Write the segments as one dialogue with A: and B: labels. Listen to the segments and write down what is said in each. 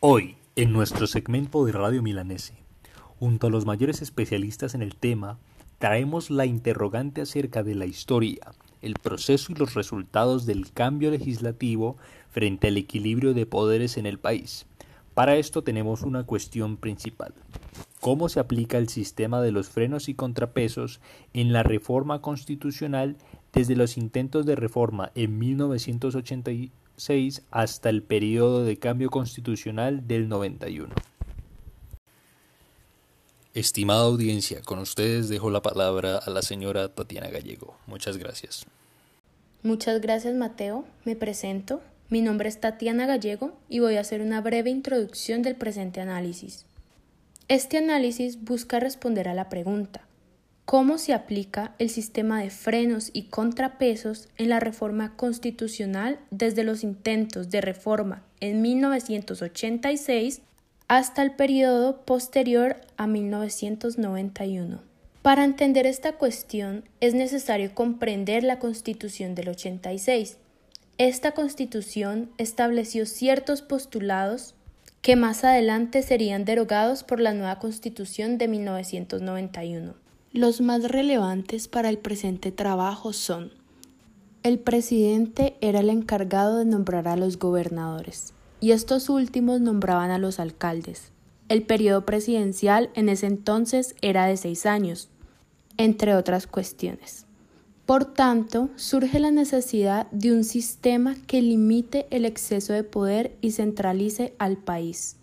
A: Hoy, en nuestro segmento de Radio Milanese, junto a los mayores especialistas en el tema, traemos la interrogante acerca de la historia, el proceso y los resultados del cambio legislativo frente al equilibrio de poderes en el país. Para esto tenemos una cuestión principal. ¿Cómo se aplica el sistema de los frenos y contrapesos en la reforma constitucional desde los intentos de reforma en 1986 hasta el periodo de cambio constitucional del 91. Estimada audiencia, con ustedes dejo la palabra a la señora Tatiana Gallego. Muchas gracias.
B: Muchas gracias Mateo. Me presento. Mi nombre es Tatiana Gallego y voy a hacer una breve introducción del presente análisis. Este análisis busca responder a la pregunta cómo se aplica el sistema de frenos y contrapesos en la reforma constitucional desde los intentos de reforma en 1986 hasta el periodo posterior a 1991. Para entender esta cuestión es necesario comprender la Constitución del 86. Esta Constitución estableció ciertos postulados que más adelante serían derogados por la nueva Constitución de 1991. Los más relevantes para el presente trabajo son el presidente era el encargado de nombrar a los gobernadores y estos últimos nombraban a los alcaldes. El periodo presidencial en ese entonces era de seis años, entre otras cuestiones. Por tanto, surge la necesidad de un sistema que limite el exceso de poder y centralice al país.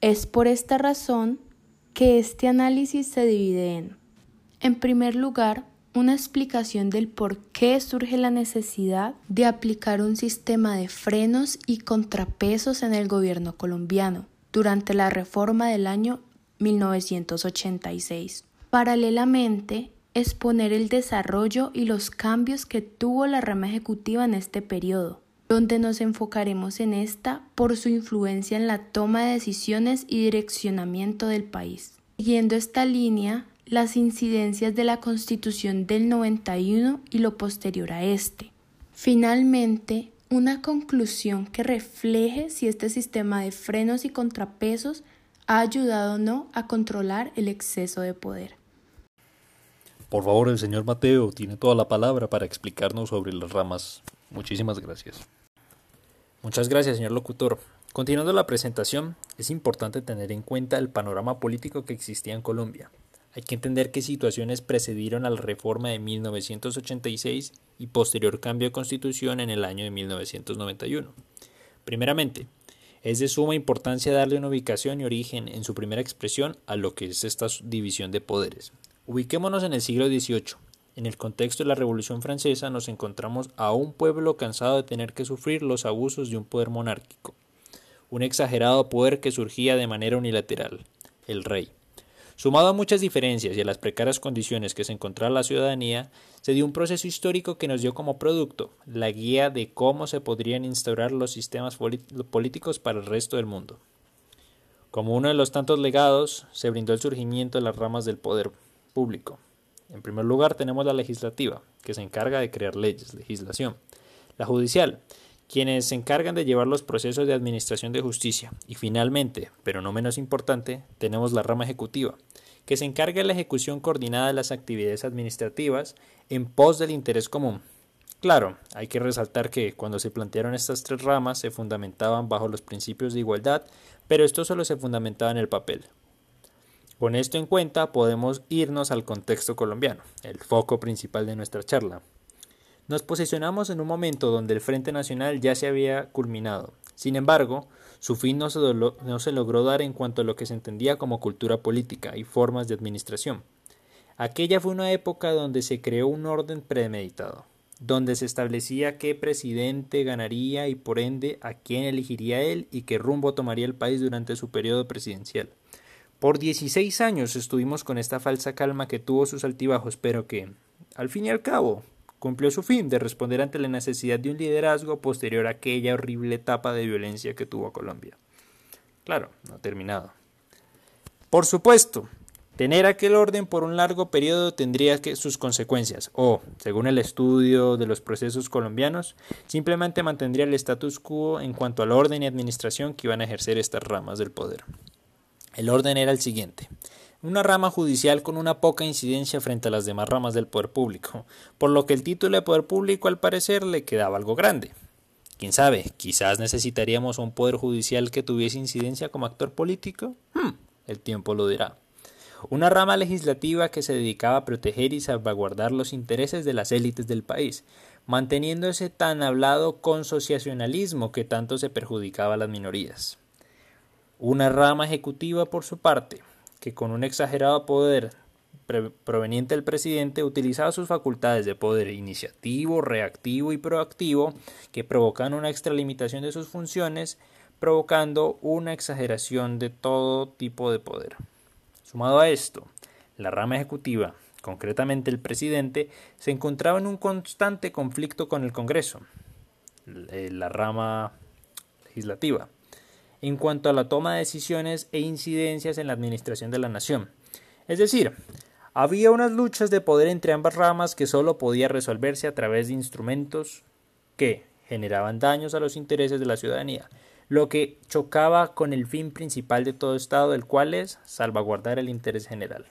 B: Es por esta razón que este análisis se divide en en primer lugar, una explicación del por qué surge la necesidad de aplicar un sistema de frenos y contrapesos en el gobierno colombiano durante la reforma del año 1986. Paralelamente, exponer el desarrollo y los cambios que tuvo la rama ejecutiva en este periodo, donde nos enfocaremos en esta por su influencia en la toma de decisiones y direccionamiento del país. Siguiendo esta línea, las incidencias de la Constitución del 91 y lo posterior a este. Finalmente, una conclusión que refleje si este sistema de frenos y contrapesos ha ayudado o no a controlar el exceso de poder.
A: Por favor, el señor Mateo tiene toda la palabra para explicarnos sobre las ramas. Muchísimas gracias. Muchas gracias, señor locutor. Continuando la presentación, es importante tener en cuenta el panorama político que existía en Colombia. Hay que entender qué situaciones precedieron a la reforma de 1986 y posterior cambio de constitución en el año de 1991. Primeramente, es de suma importancia darle una ubicación y origen en su primera expresión a lo que es esta división de poderes. Ubiquémonos en el siglo XVIII. En el contexto de la Revolución Francesa nos encontramos a un pueblo cansado de tener que sufrir los abusos de un poder monárquico, un exagerado poder que surgía de manera unilateral, el rey. Sumado a muchas diferencias y a las precarias condiciones que se encontraba la ciudadanía, se dio un proceso histórico que nos dio como producto la guía de cómo se podrían instaurar los sistemas políticos para el resto del mundo. Como uno de los tantos legados, se brindó el surgimiento de las ramas del poder público. En primer lugar tenemos la legislativa, que se encarga de crear leyes, legislación. La judicial, quienes se encargan de llevar los procesos de administración de justicia. Y finalmente, pero no menos importante, tenemos la rama ejecutiva, que se encarga de la ejecución coordinada de las actividades administrativas en pos del interés común. Claro, hay que resaltar que cuando se plantearon estas tres ramas se fundamentaban bajo los principios de igualdad, pero esto solo se fundamentaba en el papel. Con esto en cuenta podemos irnos al contexto colombiano, el foco principal de nuestra charla. Nos posicionamos en un momento donde el Frente Nacional ya se había culminado. Sin embargo, su fin no se, no se, logró dar en cuanto a lo que se entendía como cultura política y formas de administración. Aquella fue una época donde se creó un orden premeditado, donde se establecía qué presidente ganaría y por ende a quién elegiría él y qué rumbo tomaría el país durante su periodo presidencial. Por 16 años estuvimos con esta falsa calma que tuvo sus altibajos, pero que, al fin y al cabo, cumplió su fin de responder ante la necesidad de un liderazgo posterior a aquella horrible etapa de violencia que tuvo Colombia. Claro, no ha terminado. Por supuesto, Tener aquel orden por un largo periodo tendría que sus consecuencias, o, según el estudio de los procesos colombianos, simplemente mantendría el status quo en cuanto al orden y administración que iban a ejercer estas ramas del poder. El orden era el siguiente. Una rama judicial con una poca incidencia frente a las demás ramas del poder público, por lo que el título de poder público al parecer le quedaba algo grande. Quién sabe, quizás necesitaríamos un poder judicial que tuviese incidencia como actor político. Hmm, el tiempo lo dirá una rama legislativa que se dedicaba a proteger y salvaguardar los intereses de las élites del país, manteniendo ese tan hablado consociacionalismo que tanto se perjudicaba a las minorías. Una rama ejecutiva, por su parte, que con un exagerado poder proveniente del presidente utilizaba sus facultades de poder iniciativo, reactivo y proactivo que provocan una extralimitación de sus funciones, provocando una exageración de todo tipo de poder. Sumado a esto, la rama ejecutiva, concretamente el presidente, se encontraba en un constante conflicto con el Congreso, eh, la rama legislativa, en cuanto a la toma de decisiones e incidencias en la administración de la nación. Es decir, había unas luchas de poder entre ambas ramas que solo podía resolverse a través de instrumentos que generaban daños a los intereses de la ciudadanía, lo que chocaba con el fin principal de todo Estado, el cual es salvaguardar el interés general.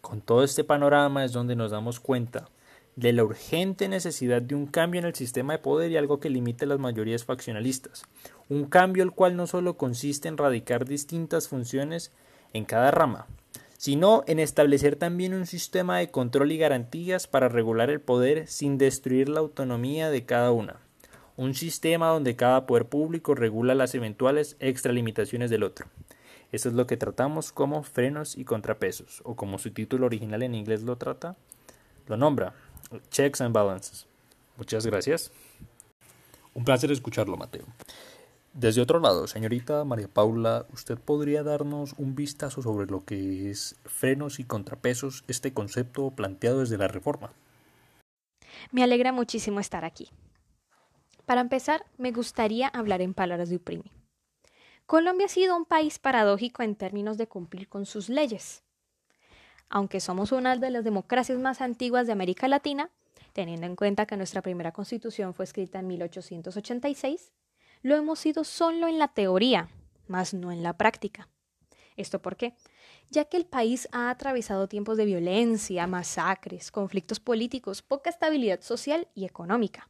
A: Con todo este panorama es donde nos damos cuenta de la urgente necesidad de un cambio en el sistema de poder y algo que limite las mayorías faccionalistas. Un cambio el cual no solo consiste en radicar distintas funciones en cada rama, sino en establecer también un sistema de control y garantías para regular el poder sin destruir la autonomía de cada una un sistema donde cada poder público regula las eventuales extralimitaciones del otro. Eso es lo que tratamos como frenos y contrapesos, o como su título original en inglés lo trata, lo nombra, Checks and Balances. Muchas gracias. Un placer escucharlo, Mateo. Desde otro lado, señorita María Paula, ¿usted podría darnos un vistazo sobre lo que es frenos y contrapesos, este concepto planteado desde la reforma?
C: Me alegra muchísimo estar aquí. Para empezar, me gustaría hablar en palabras de Uprimi. Colombia ha sido un país paradójico en términos de cumplir con sus leyes. Aunque somos una de las democracias más antiguas de América Latina, teniendo en cuenta que nuestra primera constitución fue escrita en 1886, lo hemos sido solo en la teoría, más no en la práctica. ¿Esto por qué? Ya que el país ha atravesado tiempos de violencia, masacres, conflictos políticos, poca estabilidad social y económica.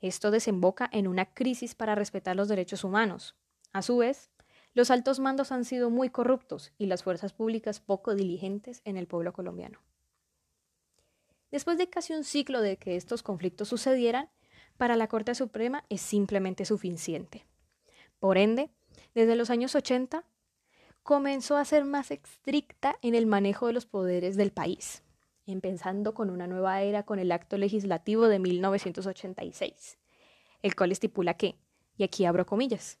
C: Esto desemboca en una crisis para respetar los derechos humanos. A su vez, los altos mandos han sido muy corruptos y las fuerzas públicas poco diligentes en el pueblo colombiano. Después de casi un ciclo de que estos conflictos sucedieran, para la Corte Suprema es simplemente suficiente. Por ende, desde los años 80, comenzó a ser más estricta en el manejo de los poderes del país empezando con una nueva era con el acto legislativo de 1986, el cual estipula que, y aquí abro comillas,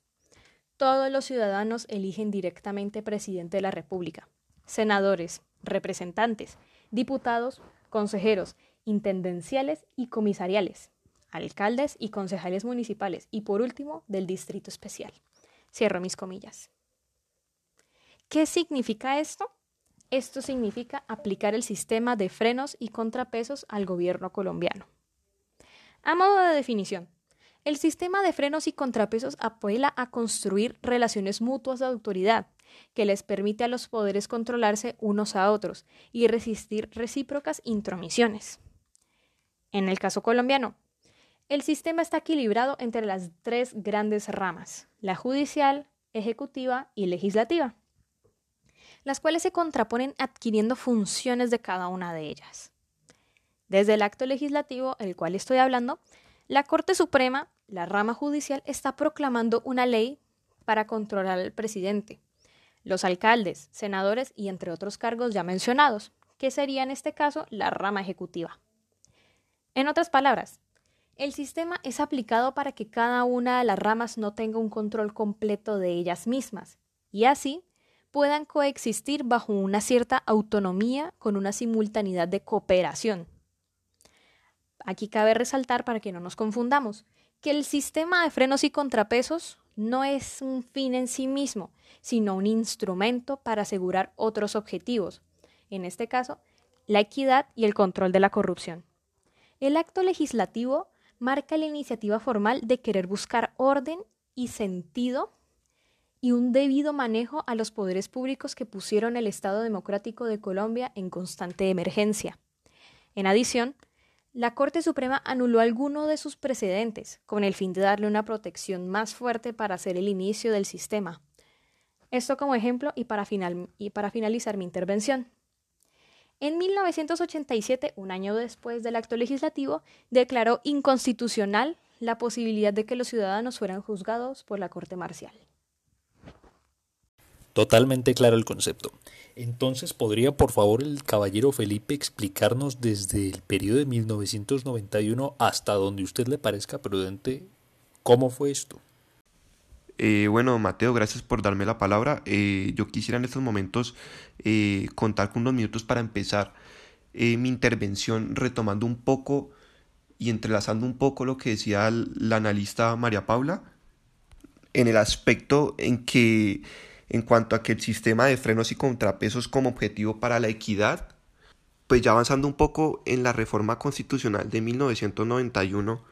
C: todos los ciudadanos eligen directamente presidente de la República, senadores, representantes, diputados, consejeros, intendenciales y comisariales, alcaldes y concejales municipales y por último del Distrito Especial. Cierro mis comillas. ¿Qué significa esto? Esto significa aplicar el sistema de frenos y contrapesos al gobierno colombiano. A modo de definición, el sistema de frenos y contrapesos apela a construir relaciones mutuas de autoridad que les permite a los poderes controlarse unos a otros y resistir recíprocas intromisiones. En el caso colombiano, el sistema está equilibrado entre las tres grandes ramas, la judicial, ejecutiva y legislativa las cuales se contraponen adquiriendo funciones de cada una de ellas. Desde el acto legislativo, el cual estoy hablando, la Corte Suprema, la rama judicial, está proclamando una ley para controlar al presidente, los alcaldes, senadores y entre otros cargos ya mencionados, que sería en este caso la rama ejecutiva. En otras palabras, el sistema es aplicado para que cada una de las ramas no tenga un control completo de ellas mismas, y así puedan coexistir bajo una cierta autonomía con una simultaneidad de cooperación. Aquí cabe resaltar, para que no nos confundamos, que el sistema de frenos y contrapesos no es un fin en sí mismo, sino un instrumento para asegurar otros objetivos, en este caso, la equidad y el control de la corrupción. El acto legislativo marca la iniciativa formal de querer buscar orden y sentido y un debido manejo a los poderes públicos que pusieron el Estado Democrático de Colombia en constante emergencia. En adición, la Corte Suprema anuló alguno de sus precedentes con el fin de darle una protección más fuerte para hacer el inicio del sistema. Esto como ejemplo y para, y para finalizar mi intervención. En 1987, un año después del acto legislativo, declaró inconstitucional la posibilidad de que los ciudadanos fueran juzgados por la Corte Marcial.
A: Totalmente claro el concepto. Entonces, ¿podría por favor el caballero Felipe explicarnos desde el periodo de 1991 hasta donde usted le parezca prudente cómo fue esto?
D: Eh, bueno, Mateo, gracias por darme la palabra. Eh, yo quisiera en estos momentos eh, contar con unos minutos para empezar mi intervención retomando un poco y entrelazando un poco lo que decía la analista María Paula en el aspecto en que en cuanto a que el sistema de frenos y contrapesos como objetivo para la equidad, pues ya avanzando un poco en la reforma constitucional de 1991,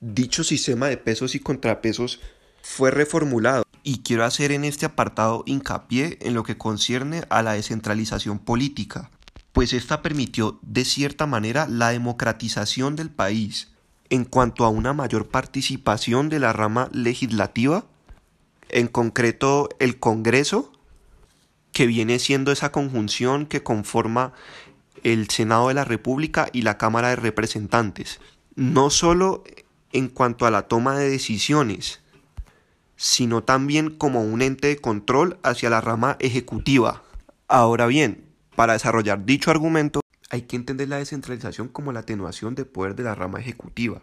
D: dicho sistema de pesos y contrapesos fue reformulado. Y quiero hacer en este apartado hincapié en lo que concierne a la descentralización política, pues esta permitió de cierta manera la democratización del país en cuanto a una mayor participación de la rama legislativa, en concreto el Congreso, que viene siendo esa conjunción que conforma el Senado de la República y la Cámara de Representantes, no solo en cuanto a la toma de decisiones, sino también como un ente de control hacia la rama ejecutiva. Ahora bien, para desarrollar dicho argumento, hay que entender la descentralización como la atenuación de poder de la rama ejecutiva.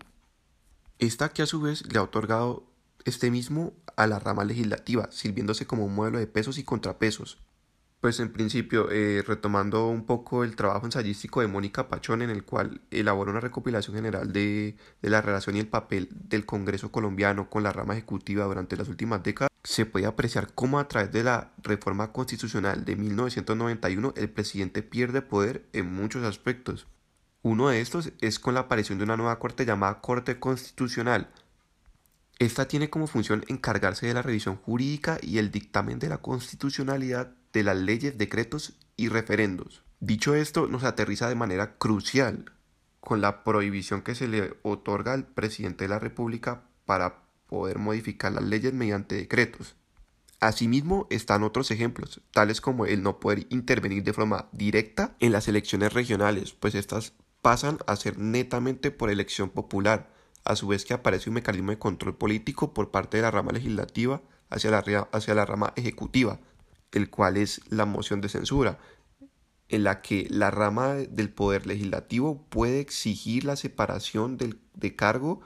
D: Esta que a su vez le ha otorgado este mismo a la rama legislativa, sirviéndose como un modelo de pesos y contrapesos, pues en principio, eh, retomando un poco el trabajo ensayístico de Mónica Pachón, en el cual elaboró una recopilación general de, de, la relación y el papel del Congreso colombiano con la rama ejecutiva durante las últimas décadas, se puede apreciar cómo a través de la reforma constitucional de 1991 el presidente pierde poder en muchos aspectos. Uno de estos es con la aparición de una nueva corte llamada Corte Constitucional, esta tiene como función encargarse de la revisión jurídica y el dictamen de la constitucionalidad de las leyes, decretos y referendos. Dicho esto, nos aterriza de manera crucial con la prohibición que se le otorga al presidente de la República para poder modificar las leyes mediante decretos. Asimismo, están otros ejemplos, tales como el no poder intervenir de forma directa en las elecciones regionales, pues estas pasan a ser netamente por elección popular, a su vez que aparece un mecanismo de control político por parte de la rama legislativa hacia la, hacia la rama ejecutiva, el cual es la moción de censura, en la que la rama del poder legislativo puede exigir la separación del, de cargo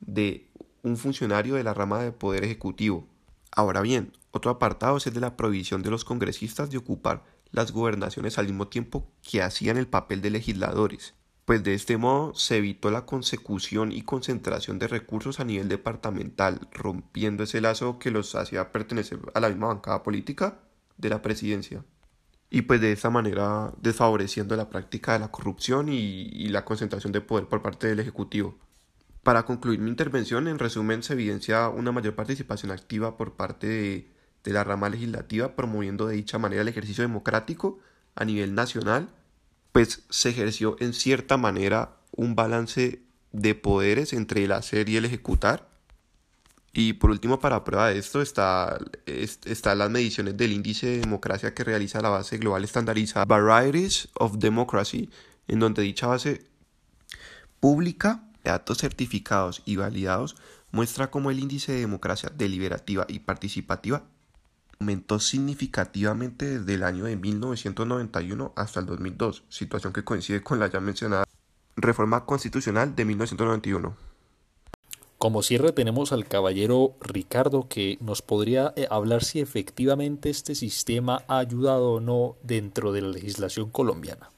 D: de un funcionario de la rama del poder ejecutivo. Ahora bien, otro apartado es el de la prohibición de los congresistas de ocupar las gobernaciones al mismo tiempo que hacían el papel de legisladores, pues de este modo se evitó la consecución y concentración de recursos a nivel departamental, rompiendo ese lazo que los hacía pertenecer a la misma bancada política de la presidencia. Y pues de esta manera desfavoreciendo la práctica de la corrupción y, la concentración de poder por parte del Ejecutivo. Para concluir mi intervención, en resumen, se evidencia una mayor participación activa por parte de, de la rama legislativa, promoviendo de dicha manera el ejercicio democrático a nivel nacional, pues se ejerció en cierta manera un balance de poderes entre el hacer y el ejecutar, y por último, para prueba de esto, está, están las mediciones del índice de democracia que realiza la base global estandarizada Varieties of Democracy, en donde dicha base pública datos certificados y validados muestra cómo el índice de democracia deliberativa y participativa aumentó significativamente desde el año de 1991 hasta el 2002, situación que coincide con la ya mencionada reforma constitucional de 1991.
A: Como cierre tenemos al caballero Ricardo que nos podría eh, hablar si efectivamente este sistema ha ayudado o no dentro de la legislación colombiana.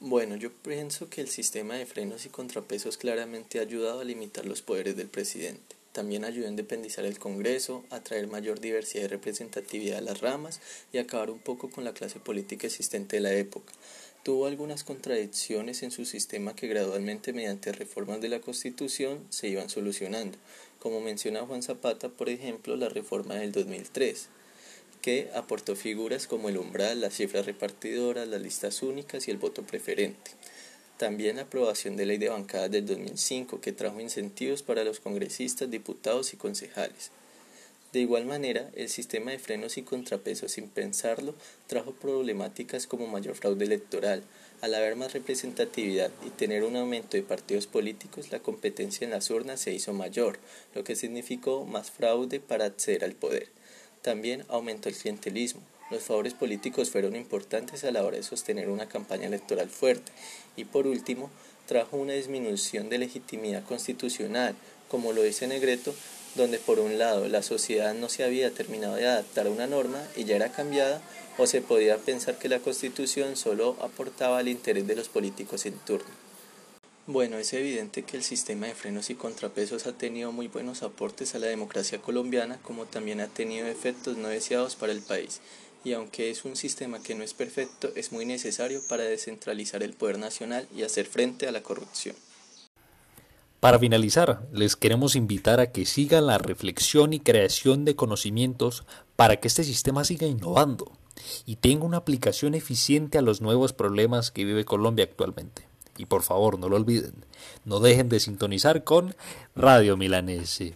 E: Bueno, yo pienso que el sistema de frenos y contrapesos claramente ha ayudado a limitar los poderes del presidente. También ayudó a independizar el Congreso, a traer mayor diversidad y representatividad a las ramas y acabar un poco con la clase política existente de la época. Tuvo algunas contradicciones en su sistema que gradualmente mediante reformas de la Constitución se iban solucionando, como menciona Juan Zapata, por ejemplo, la reforma del 2003 que aportó figuras como el umbral, las cifras repartidoras, las listas únicas y el voto preferente. También la aprobación de ley de bancadas del 2005 que trajo incentivos para los congresistas, diputados y concejales. De igual manera, el sistema de frenos y contrapesos sin pensarlo trajo problemáticas como mayor fraude electoral. Al haber más representatividad y tener un aumento de partidos políticos, la competencia en las urnas se hizo mayor, lo que significó más fraude para acceder al poder. También aumentó el clientelismo. Los favores políticos fueron importantes a la hora de sostener una campaña electoral fuerte. Y por último, trajo una disminución de legitimidad constitucional, como lo dice Negreto, donde por un lado la sociedad no se había terminado de adaptar a una norma y ya era cambiada, o se podía pensar que la constitución solo aportaba al interés de los políticos en turno. Bueno, es evidente que el sistema de frenos y contrapesos ha tenido muy buenos aportes a la democracia colombiana, como también ha tenido efectos no deseados para el país. Y aunque es un sistema que no es perfecto, es muy necesario para descentralizar el poder nacional y hacer frente a la corrupción.
A: Para finalizar, les queremos invitar a que sigan la reflexión y creación de conocimientos para que este sistema siga innovando y tenga una aplicación eficiente a los nuevos problemas que vive Colombia actualmente. Y por favor, no lo olviden, no dejen de sintonizar con Radio Milanese.